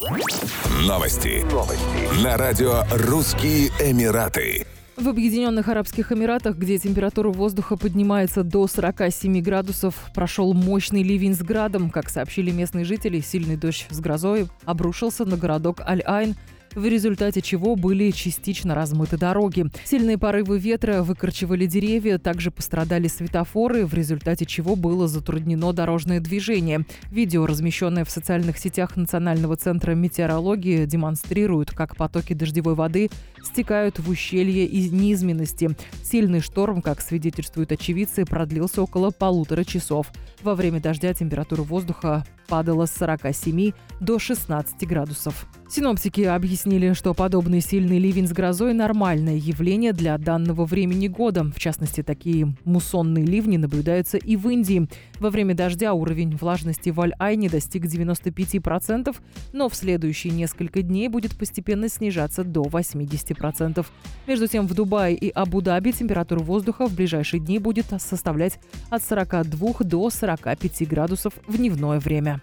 Новости. Новости. На радио «Русские Эмираты». В Объединенных Арабских Эмиратах, где температура воздуха поднимается до 47 градусов, прошел мощный ливень с градом. Как сообщили местные жители, сильный дождь с грозой обрушился на городок Аль-Айн, в результате чего были частично размыты дороги. Сильные порывы ветра выкорчевали деревья, также пострадали светофоры, в результате чего было затруднено дорожное движение. Видео, размещенное в социальных сетях Национального центра метеорологии, демонстрирует, как потоки дождевой воды стекают в ущелье из низменности. Сильный шторм, как свидетельствуют очевидцы, продлился около полутора часов. Во время дождя температура воздуха падала с 47 до 16 градусов. Синоптики объяснили, что подобный сильный ливень с грозой – нормальное явление для данного времени года. В частности, такие муссонные ливни наблюдаются и в Индии. Во время дождя уровень влажности в Аль-Айне достиг 95%, но в следующие несколько дней будет постепенно снижаться до 80%. Между тем, в Дубае и Абу-Даби температура воздуха в ближайшие дни будет составлять от 42 до 45 градусов в дневное время.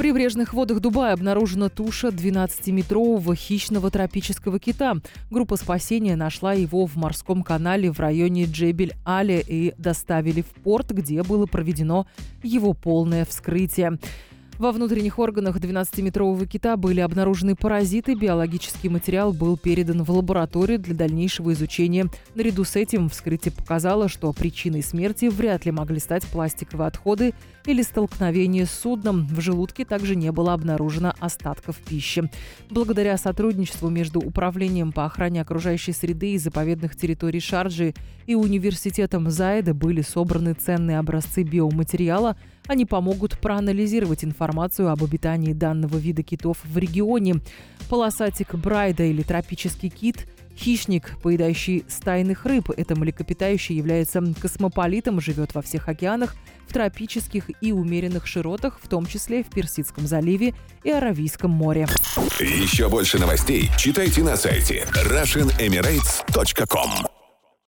Прибрежных водах Дубая обнаружена туша 12-метрового хищного тропического кита. Группа спасения нашла его в морском канале в районе Джебель-Але и доставили в порт, где было проведено его полное вскрытие. Во внутренних органах 12-метрового кита были обнаружены паразиты, биологический материал был передан в лабораторию для дальнейшего изучения. Наряду с этим вскрытие показало, что причиной смерти вряд ли могли стать пластиковые отходы или столкновение с судном. В желудке также не было обнаружено остатков пищи. Благодаря сотрудничеству между Управлением по охране окружающей среды и заповедных территорий Шарджи и Университетом Заеда были собраны ценные образцы биоматериала, они помогут проанализировать информацию об обитании данного вида китов в регионе. Полосатик Брайда или тропический кит Хищник, поедающий стайных рыб. Это млекопитающее является космополитом, живет во всех океанах, в тропических и умеренных широтах, в том числе в Персидском заливе и Аравийском море. Еще больше новостей читайте на сайте RussianEmirates.com